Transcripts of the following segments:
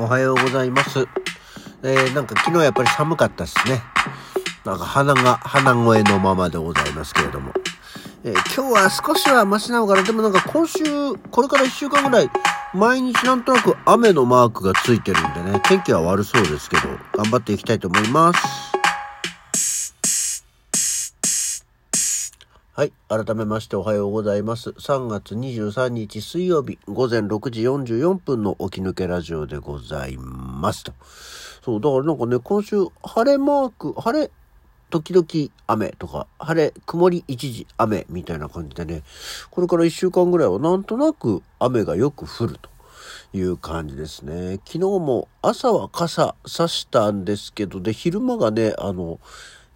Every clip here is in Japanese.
おはようございます。えー、なんか昨日やっぱり寒かったですね。なんか鼻が、鼻声のままでございますけれども。えー、今日は少しはマシなのかな。でもなんか今週、これから1週間ぐらい、毎日なんとなく雨のマークがついてるんでね、天気は悪そうですけど、頑張っていきたいと思います。はい。改めましておはようございます。3月23日水曜日午前6時44分の起き抜けラジオでございますと。そう、だからなんかね、今週晴れマーク、晴れ、時々雨とか、晴れ、曇り一時雨みたいな感じでね、これから1週間ぐらいはなんとなく雨がよく降ると。いう感じですね。昨日も朝は傘差したんですけど、で、昼間がね、あの、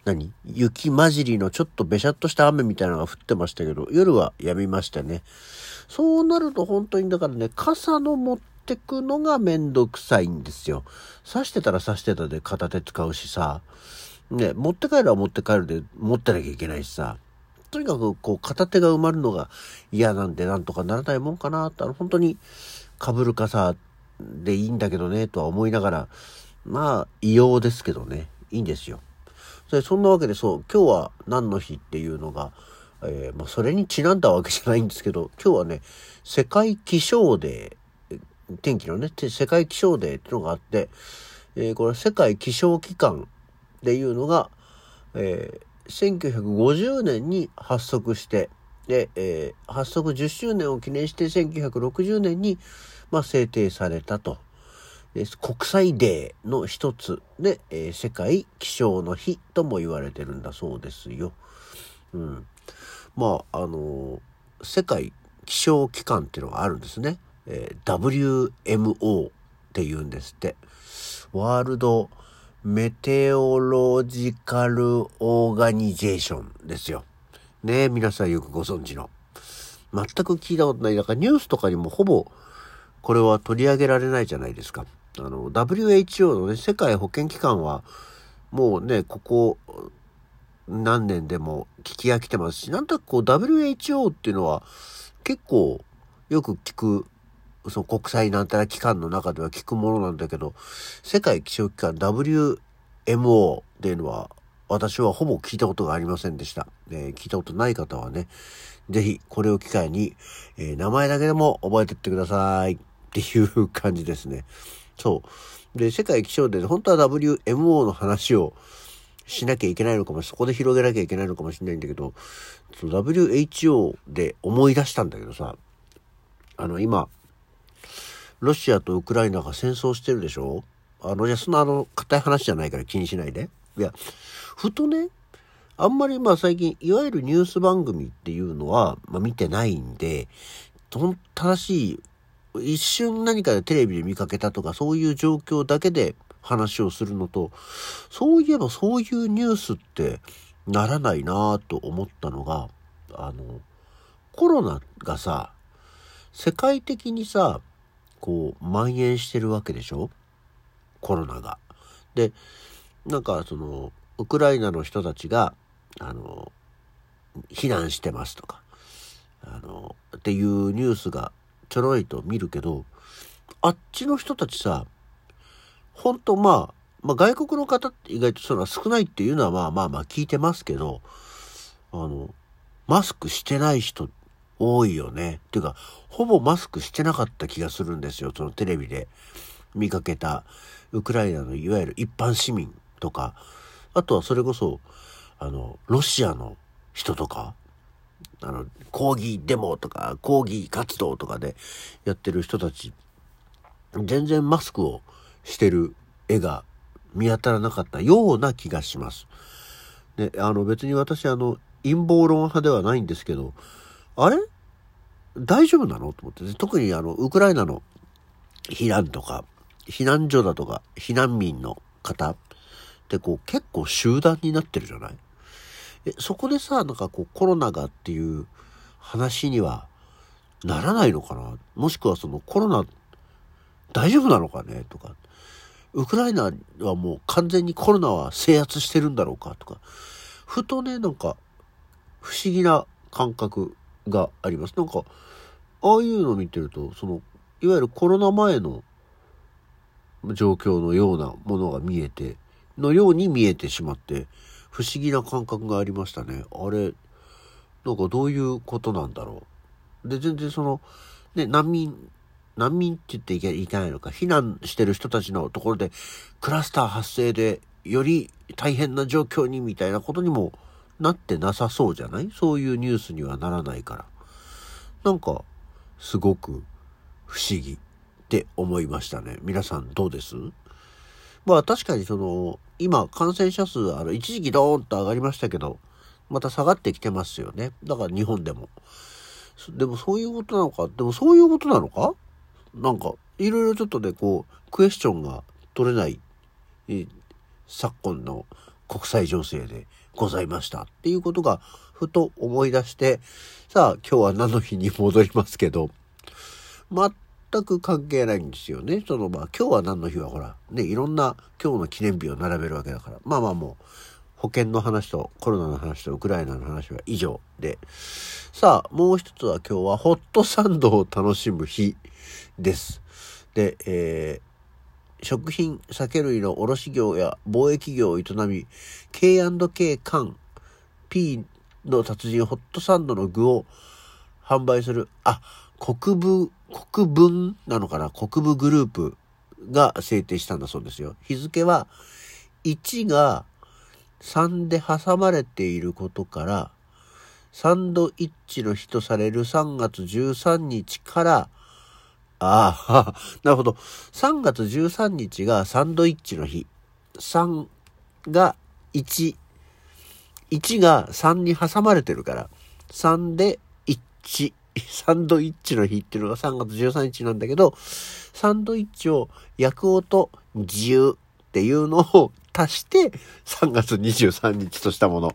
何？雪混じりのちょっとべしゃっとした雨みたいなのが降ってましたけど、夜はやみましたね。そうなると本当にだからね、傘の持ってくのがめんどくさいんですよ。刺してたら刺してたで片手使うしさ、ね、持って帰るは持って帰るで持ってなきゃいけないしさ。とにかくこう片手が埋まるのが嫌なんでなんとかならないもんかなって、あの本当にかぶる傘でいいんだけどねとは思いながら、まあ、異様ですけどね、いいんですよ。でそんなわけでそう今日は何の日っていうのが、えー、まあ、それにちなんだわけじゃないんですけど今日はね世界気象デー天気のね世界気象デーっていうのがあって、えー、これ世界気象機関っていうのが、えー、1950年に発足してで、えー、発足10周年を記念して1960年に、まあ、制定されたと。国際デーの一つで、えー、世界気象の日とも言われてるんだそうですよ。うん。まあ、あのー、世界気象機関っていうのがあるんですね。えー、WMO って言うんですって。ワールドメテオロジカルオーガニゼーションですよ。ね皆さんよくご存知の。全く聞いたことない。だからニュースとかにもほぼこれは取り上げられないじゃないですか。あの、WHO のね、世界保健機関は、もうね、ここ何年でも聞き飽きてますし、なんとなくこう WHO っていうのは結構よく聞く、その国際なんたら機関の中では聞くものなんだけど、世界気象機関 WMO っていうのは私はほぼ聞いたことがありませんでした。えー、聞いたことない方はね、ぜひこれを機会に、えー、名前だけでも覚えてってくださいっていう感じですね。そう。で、世界気象で、本当は WMO の話をしなきゃいけないのかも、そこで広げなきゃいけないのかもしれないんだけど、WHO で思い出したんだけどさ、あの、今、ロシアとウクライナが戦争してるでしょ？あの、じゃそんなあの、硬い話じゃないから気にしないで。いや、ふとね、あんまりまあ最近、いわゆるニュース番組っていうのは、まあ、見てないんで、正しい一瞬何かでテレビで見かけたとかそういう状況だけで話をするのと、そういえばそういうニュースってならないなぁと思ったのが、あの、コロナがさ、世界的にさ、こう、蔓延してるわけでしょ？コロナが。で、なんかその、ウクライナの人たちが、あの、避難してますとか、あの、っていうニュースがちょろいと見るけど、あっちの人たちさ、ほんとまあ、まあ、外国の方って意外とその少ないっていうのはまあまあまあ聞いてますけど、あの、マスクしてない人多いよね。っていうか、ほぼマスクしてなかった気がするんですよ。そのテレビで見かけた、ウクライナのいわゆる一般市民とか、あとはそれこそ、あの、ロシアの人とか、あの、抗議デモとか、抗議活動とかでやってる人たち、全然マスクをしてる絵が見当たらなかったような気がします。で、あの別に私あの陰謀論派ではないんですけど、あれ？大丈夫なの？と思って、特にあのウクライナの避難とか、避難所だとか、避難民の方ってこう結構集団になってるじゃない？え、そこでさ、なんかこうコロナがっていう話にはならないのかな？もしくはそのコロナ大丈夫なのかね？とか、ウクライナはもう完全にコロナは制圧してるんだろうか？とか、ふとね、なんか不思議な感覚があります。なんか、ああいうのを見てると、その、いわゆるコロナ前の状況のようなものが見えて、のように見えてしまって、不思議な感覚がありましたね。あれ、なんかどういうことなんだろう。で、全然その、ね、難民、難民って言っていけないのか、避難してる人たちのところで、クラスター発生で、より大変な状況にみたいなことにもなってなさそうじゃない？そういうニュースにはならないから。なんか、すごく不思議って思いましたね。皆さんどうです？まあ確かにその、今感染者数、あの、一時期ドーンと上がりましたけど、また下がってきてますよね。だから日本でも。でもそういうことなのか？でもそういうことなのか？なんか、いろいろちょっとね、こう、クエスチョンが取れない、昨今の国際情勢でございましたっていうことが、ふと思い出して、さあ、今日は何の日に戻りますけど、全く関係ないんですよね。そのまあ今日は何の日はほら、ね、いろんな今日の記念日を並べるわけだから。まあまあもう、保険の話とコロナの話とウクライナの話は以上で。さあ、もう一つは今日はホットサンドを楽しむ日です。で、えー、食品、酒類の卸業や貿易業を営み、K&K 缶 P の達人ホットサンドの具を販売する、あ、国分、国分なのかな？国分グループが制定したんだそうですよ。日付は1が3で挟まれていることから、サンドイッチの日とされる3月13日から、ああ、なるほど。3月13日がサンドイッチの日。3が1。1が3に挟まれてるから。3で1。サンドイッチの日っていうのが3月13日なんだけど、サンドイッチを焼く音10っていうのを足して3月23日としたもの。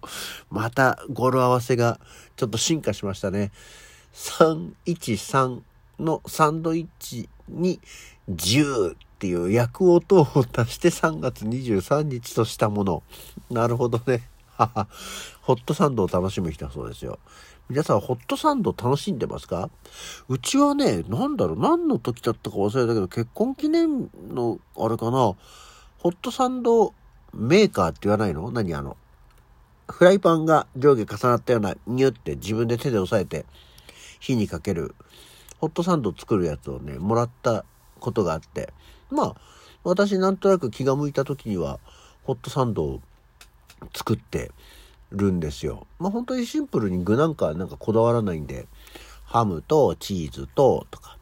また語呂合わせがちょっと進化しましたね。313のサンドイッチに10っていう焼く音を足して3月23日としたもの。なるほどね。ホットサンドを楽しむ日だそうですよ。皆さん、ホットサンド楽しんでますか？うちはね、なんだろう、何の時だったか忘れたけど、結婚記念の、あれかな、ホットサンドメーカーって言わないの？何あの、フライパンが上下重なったような、ニュって自分で手で押さえて、火にかける、ホットサンド作るやつをね、もらったことがあって、まあ、私なんとなく気が向いた時には、ホットサンドを作って、るんですよ。まあ本当にシンプルに具なんかなんかこだわらないんで、ハムとチーズととか、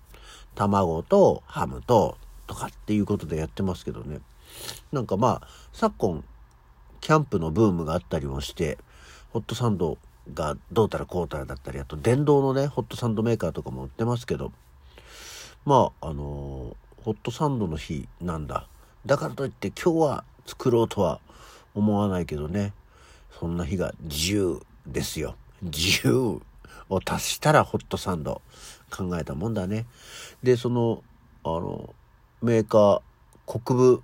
卵とハムととかっていうことでやってますけどね。なんかまあ、昨今、キャンプのブームがあったりもして、ホットサンドがどうたらこうたらだったり、あと電動のね、ホットサンドメーカーとかも売ってますけど、まあ、あのー、ホットサンドの日なんだ。だからといって今日は作ろうとは思わないけどね。そんな日が10ですよ。10を足したらホットサンド考えたもんだね。で、その、あの、メーカー、国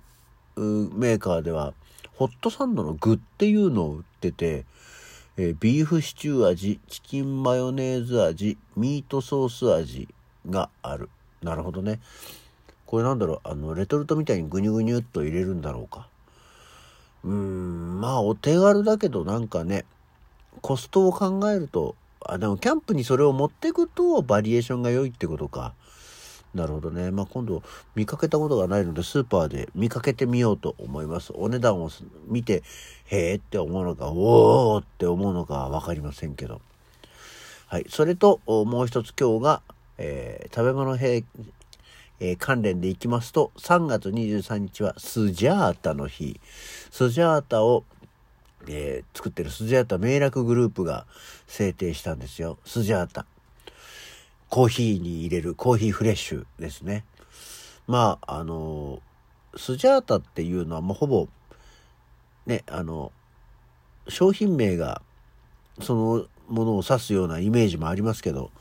分メーカーでは、ホットサンドの具っていうのを売ってて、えー、ビーフシチュー味、チキンマヨネーズ味、ミートソース味がある。なるほどね。これなんだろう、あの、レトルトみたいにグニュグニュっと入れるんだろうか？うん、まあお手軽だけどなんかね、コストを考えると、あ、でもキャンプにそれを持っていくとバリエーションが良いってことか。なるほどね。まあ今度見かけたことがないのでスーパーで見かけてみようと思います。お値段を見て、へーって思うのか、おーって思うのかわかりませんけど。はい。それと、もう一つ今日が、えー、食べ物平えー、関連でいきますと、3月23日はスジャータの日。スジャータを、えー、作ってるスジャータ名楽グループが制定したんですよ。スジャータ。コーヒーに入れるコーヒーフレッシュですね。まあ、あのスジャータっていうのはもうほぼ、ね、あの、商品名がそのものを指すようなイメージもありますけど、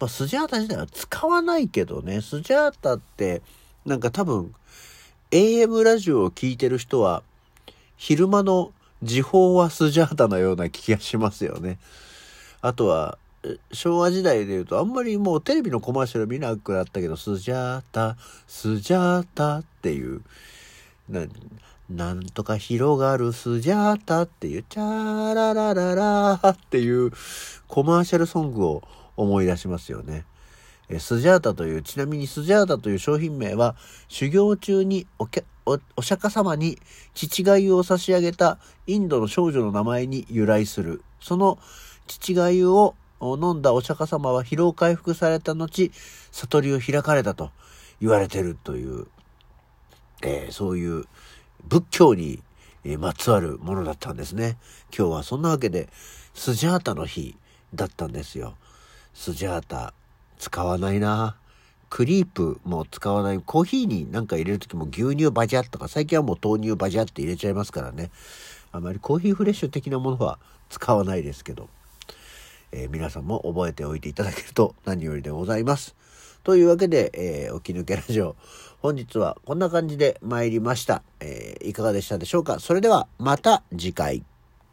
ぱスジャータ自体は使わないけどね、スジャータって、なんか多分、AM ラジオを聴いてる人は、昼間の時報はスジャータのような気がしますよね。あとは、昭和時代で言うと、あんまりもうテレビのコマーシャル見なくなったけど、スジャータ、スジャータっていう、な、なんとか広がるスジャータっていう、チャーララララーっていうコマーシャルソングを思い出しますよね。えスジャータという、ちなみにスジャータという商品名は、修行中におおお釈迦様に父がゆを差し上げたインドの少女の名前に由来する。その父がゆを飲んだお釈迦様は疲労回復された後、悟りを開かれたと言われてるという、えー、そういう仏教にまつわるものだったんですね。今日はそんなわけで、スジャータの日だったんですよ。スジャータ、使わないな。クリープも使わない。コーヒーになんか入れるときも牛乳バジャッとか、最近はもう豆乳バジャって入れちゃいますからね。あまりコーヒーフレッシュ的なものは使わないですけど、えー、皆さんも覚えておいていただけると何よりでございます。というわけで、えー、起き抜けラジオ、本日はこんな感じで参りました。えー、いかがでしたでしょうか？それではまた次回。